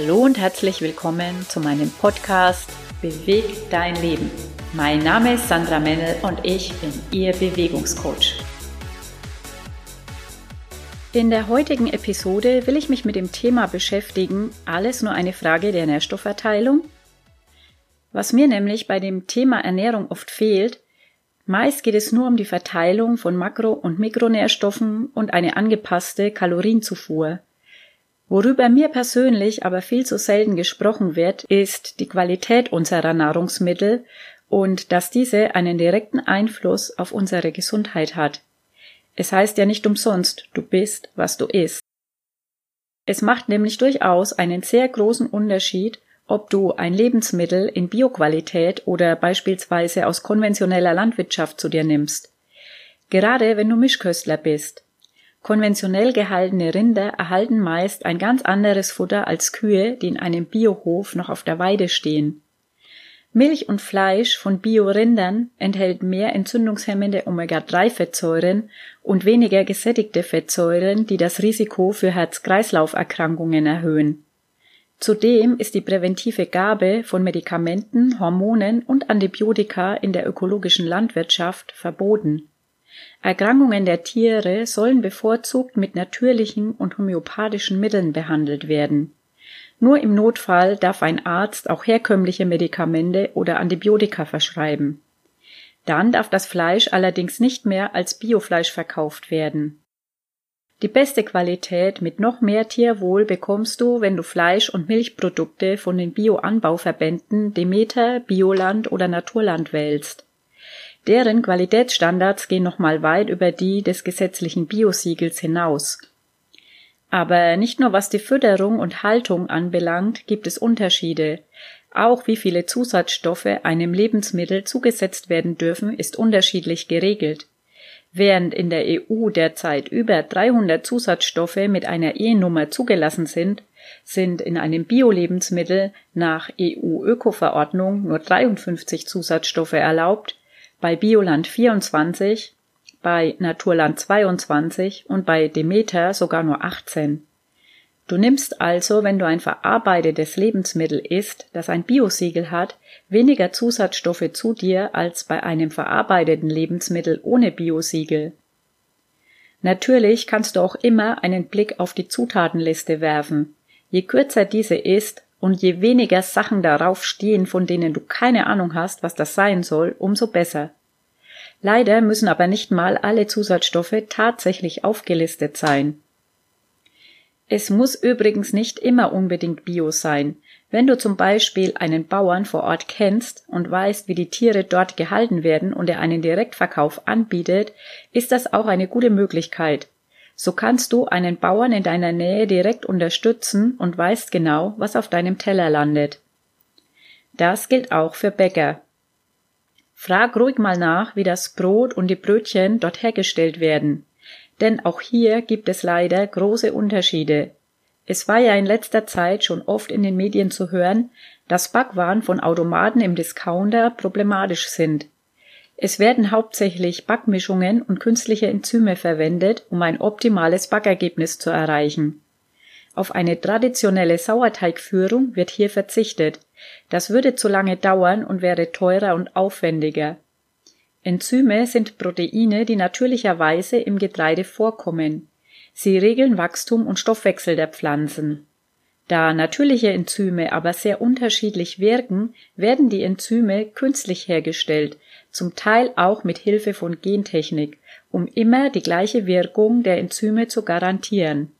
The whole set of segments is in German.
Hallo und herzlich willkommen zu meinem Podcast Beweg dein Leben. Mein Name ist Sandra Mennel und ich bin Ihr Bewegungscoach. In der heutigen Episode will ich mich mit dem Thema beschäftigen, alles nur eine Frage der Nährstoffverteilung. Was mir nämlich bei dem Thema Ernährung oft fehlt, meist geht es nur um die Verteilung von Makro- und Mikronährstoffen und eine angepasste Kalorienzufuhr. Worüber mir persönlich aber viel zu selten gesprochen wird, ist die Qualität unserer Nahrungsmittel und dass diese einen direkten Einfluss auf unsere Gesundheit hat. Es heißt ja nicht umsonst, du bist, was du isst. Es macht nämlich durchaus einen sehr großen Unterschied, ob du ein Lebensmittel in Bioqualität oder beispielsweise aus konventioneller Landwirtschaft zu dir nimmst. Gerade wenn du Mischköstler bist. Konventionell gehaltene Rinder erhalten meist ein ganz anderes Futter als Kühe, die in einem Biohof noch auf der Weide stehen. Milch und Fleisch von Biorindern enthält mehr entzündungshemmende Omega-3-Fettsäuren und weniger gesättigte Fettsäuren, die das Risiko für Herz-Kreislauf-Erkrankungen erhöhen. Zudem ist die präventive Gabe von Medikamenten, Hormonen und Antibiotika in der ökologischen Landwirtschaft verboten. Erkrankungen der Tiere sollen bevorzugt mit natürlichen und homöopathischen Mitteln behandelt werden. Nur im Notfall darf ein Arzt auch herkömmliche Medikamente oder Antibiotika verschreiben. Dann darf das Fleisch allerdings nicht mehr als Biofleisch verkauft werden. Die beste Qualität mit noch mehr Tierwohl bekommst du, wenn du Fleisch- und Milchprodukte von den Bioanbauverbänden Demeter, Bioland oder Naturland wählst. Deren Qualitätsstandards gehen nochmal weit über die des gesetzlichen Biosiegels hinaus. Aber nicht nur was die Fütterung und Haltung anbelangt, gibt es Unterschiede. Auch wie viele Zusatzstoffe einem Lebensmittel zugesetzt werden dürfen, ist unterschiedlich geregelt. Während in der EU derzeit über 300 Zusatzstoffe mit einer E-Nummer zugelassen sind, sind in einem Bio-Lebensmittel nach EU-Öko-Verordnung nur 53 Zusatzstoffe erlaubt, bei Bioland 24, bei Naturland 22 und bei Demeter sogar nur 18. Du nimmst also, wenn du ein verarbeitetes Lebensmittel isst, das ein Biosiegel hat, weniger Zusatzstoffe zu dir als bei einem verarbeiteten Lebensmittel ohne Biosiegel. Natürlich kannst du auch immer einen Blick auf die Zutatenliste werfen. Je kürzer diese ist und je weniger Sachen darauf stehen, von denen du keine Ahnung hast, was das sein soll, umso besser. Leider müssen aber nicht mal alle Zusatzstoffe tatsächlich aufgelistet sein. Es muss übrigens nicht immer unbedingt Bio sein. Wenn du zum Beispiel einen Bauern vor Ort kennst und weißt, wie die Tiere dort gehalten werden und er einen Direktverkauf anbietet, ist das auch eine gute Möglichkeit. So kannst du einen Bauern in deiner Nähe direkt unterstützen und weißt genau, was auf deinem Teller landet. Das gilt auch für Bäcker. Frag ruhig mal nach, wie das Brot und die Brötchen dort hergestellt werden. Denn auch hier gibt es leider große Unterschiede. Es war ja in letzter Zeit schon oft in den Medien zu hören, dass Backwaren von Automaten im Discounter problematisch sind. Es werden hauptsächlich Backmischungen und künstliche Enzyme verwendet, um ein optimales Backergebnis zu erreichen. Auf eine traditionelle Sauerteigführung wird hier verzichtet. Das würde zu lange dauern und wäre teurer und aufwendiger. Enzyme sind Proteine, die natürlicherweise im Getreide vorkommen. Sie regeln Wachstum und Stoffwechsel der Pflanzen. Da natürliche Enzyme aber sehr unterschiedlich wirken, werden die Enzyme künstlich hergestellt, zum Teil auch mit Hilfe von Gentechnik, um immer die gleiche Wirkung der Enzyme zu garantieren.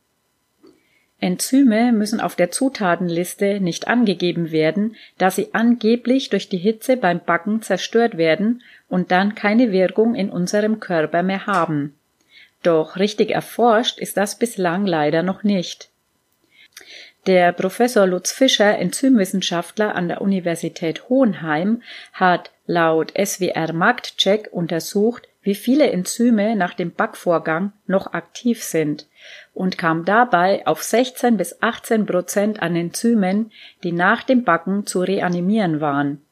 Enzyme müssen auf der Zutatenliste nicht angegeben werden, da sie angeblich durch die Hitze beim Backen zerstört werden und dann keine Wirkung in unserem Körper mehr haben. Doch richtig erforscht ist das bislang leider noch nicht. Der Professor Lutz Fischer, Enzymwissenschaftler an der Universität Hohenheim, hat laut SWR Marktcheck untersucht, wie viele Enzyme nach dem Backvorgang noch aktiv sind und kam dabei auf 16 bis 18 Prozent an Enzymen, die nach dem Backen zu reanimieren waren.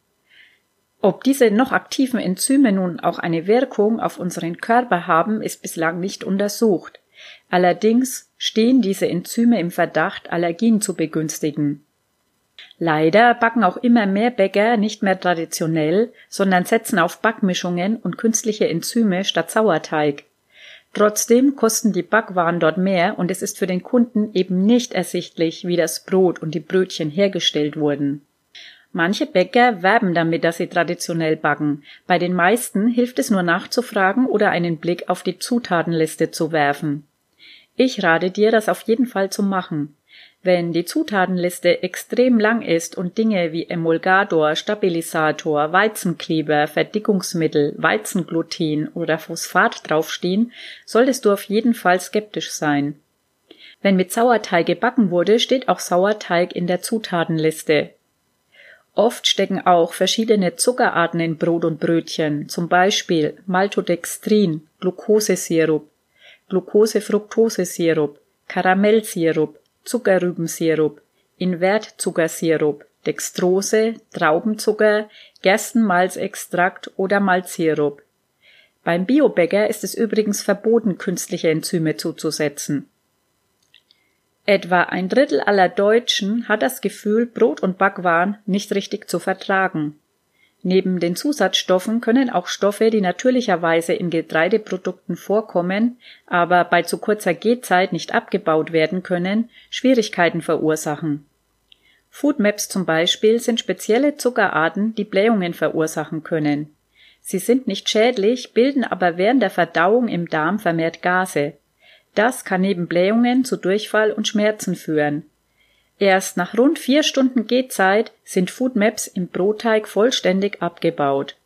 Ob diese noch aktiven Enzyme nun auch eine Wirkung auf unseren Körper haben, ist bislang nicht untersucht. Allerdings stehen diese Enzyme im Verdacht, Allergien zu begünstigen. Leider backen auch immer mehr Bäcker nicht mehr traditionell, sondern setzen auf Backmischungen und künstliche Enzyme statt Sauerteig. Trotzdem kosten die Backwaren dort mehr und es ist für den Kunden eben nicht ersichtlich, wie das Brot und die Brötchen hergestellt wurden. Manche Bäcker werben damit, dass sie traditionell backen. Bei den meisten hilft es nur nachzufragen oder einen Blick auf die Zutatenliste zu werfen. Ich rate dir, das auf jeden Fall zu machen. Wenn die Zutatenliste extrem lang ist und Dinge wie Emulgator, Stabilisator, Weizenkleber, Verdickungsmittel, Weizengluten oder Phosphat draufstehen, solltest du auf jeden Fall skeptisch sein. Wenn mit Sauerteig gebacken wurde, steht auch Sauerteig in der Zutatenliste. Oft stecken auch verschiedene Zuckerarten in Brot und Brötchen, zum Beispiel Maltodextrin, Glukosesirup, Glucose-Fructose-Sirup, Karamellsirup, Zuckerrübensirup, Invertzuckersirup, Dextrose, Traubenzucker, Gerstenmalzextrakt oder Malzsirup. Beim Biobäcker ist es übrigens verboten, künstliche Enzyme zuzusetzen. Etwa ein Drittel aller Deutschen hat das Gefühl, Brot und Backwaren nicht richtig zu vertragen. Neben den Zusatzstoffen können auch Stoffe, die natürlicherweise in Getreideprodukten vorkommen, aber bei zu kurzer Gehzeit nicht abgebaut werden können, Schwierigkeiten verursachen. Foodmaps zum Beispiel sind spezielle Zuckerarten, die Blähungen verursachen können. Sie sind nicht schädlich, bilden aber während der Verdauung im Darm vermehrt Gase. Das kann neben Blähungen zu Durchfall und Schmerzen führen. Erst nach rund vier Stunden Gehzeit sind Foodmaps im Brotteig vollständig abgebaut.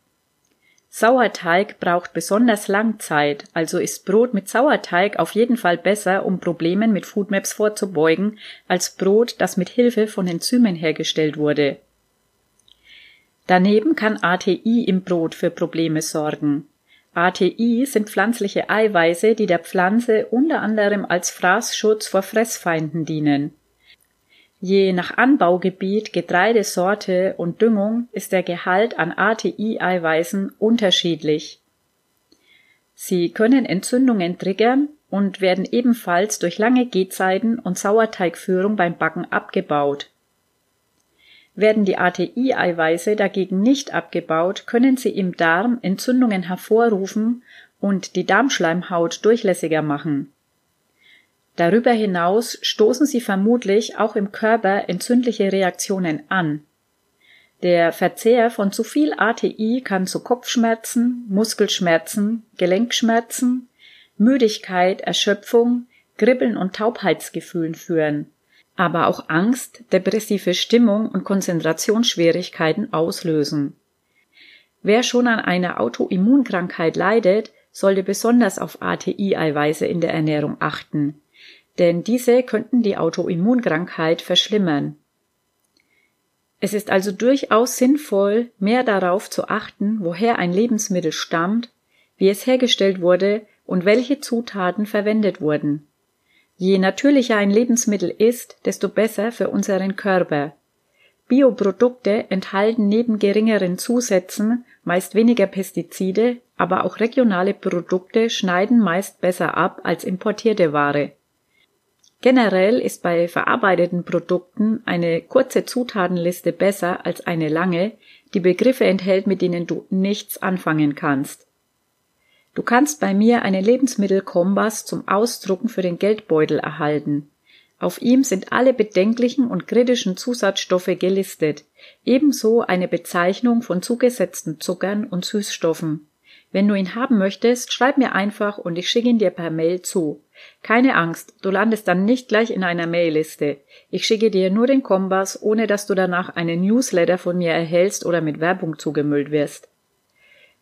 Sauerteig braucht besonders lang Zeit, also ist Brot mit Sauerteig auf jeden Fall besser, um Problemen mit Foodmaps vorzubeugen, als Brot, das mit Hilfe von Enzymen hergestellt wurde. Daneben kann ATI im Brot für Probleme sorgen. ATI sind pflanzliche Eiweiße, die der Pflanze unter anderem als Fraßschutz vor Fressfeinden dienen. Je nach Anbaugebiet, Getreidesorte und Düngung ist der Gehalt an ATI-Eiweißen unterschiedlich. Sie können Entzündungen triggern und werden ebenfalls durch lange Gehzeiten und Sauerteigführung beim Backen abgebaut. Werden die ATI-Eiweiße dagegen nicht abgebaut, können sie im Darm Entzündungen hervorrufen und die Darmschleimhaut durchlässiger machen Darüber hinaus stoßen sie vermutlich auch im Körper entzündliche Reaktionen an. Der Verzehr von zu viel ATI kann zu Kopfschmerzen, Muskelschmerzen, Gelenkschmerzen, Müdigkeit, Erschöpfung, Kribbeln und Taubheitsgefühlen führen, aber auch Angst, depressive Stimmung und Konzentrationsschwierigkeiten auslösen. Wer schon an einer Autoimmunkrankheit leidet, sollte besonders auf ATI-Eiweiße in der Ernährung achten denn diese könnten die Autoimmunkrankheit verschlimmern. Es ist also durchaus sinnvoll, mehr darauf zu achten, woher ein Lebensmittel stammt, wie es hergestellt wurde und welche Zutaten verwendet wurden. Je natürlicher ein Lebensmittel ist, desto besser für unseren Körper. Bioprodukte enthalten neben geringeren Zusätzen meist weniger Pestizide, aber auch regionale Produkte schneiden meist besser ab als importierte Ware. Generell ist bei verarbeiteten Produkten eine kurze Zutatenliste besser als eine lange, die Begriffe enthält, mit denen du nichts anfangen kannst. Du kannst bei mir einen Lebensmittelkompass zum Ausdrucken für den Geldbeutel erhalten. Auf ihm sind alle bedenklichen und kritischen Zusatzstoffe gelistet, ebenso eine Bezeichnung von zugesetzten Zuckern und Süßstoffen. Wenn du ihn haben möchtest, schreib mir einfach und ich schicke ihn dir per Mail zu. Keine Angst, du landest dann nicht gleich in einer Mailliste. Ich schicke dir nur den Kompass, ohne dass du danach einen Newsletter von mir erhältst oder mit Werbung zugemüllt wirst.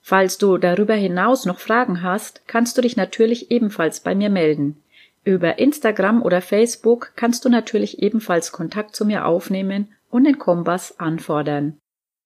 Falls du darüber hinaus noch Fragen hast, kannst du dich natürlich ebenfalls bei mir melden. Über Instagram oder Facebook kannst du natürlich ebenfalls Kontakt zu mir aufnehmen und den Kompass anfordern.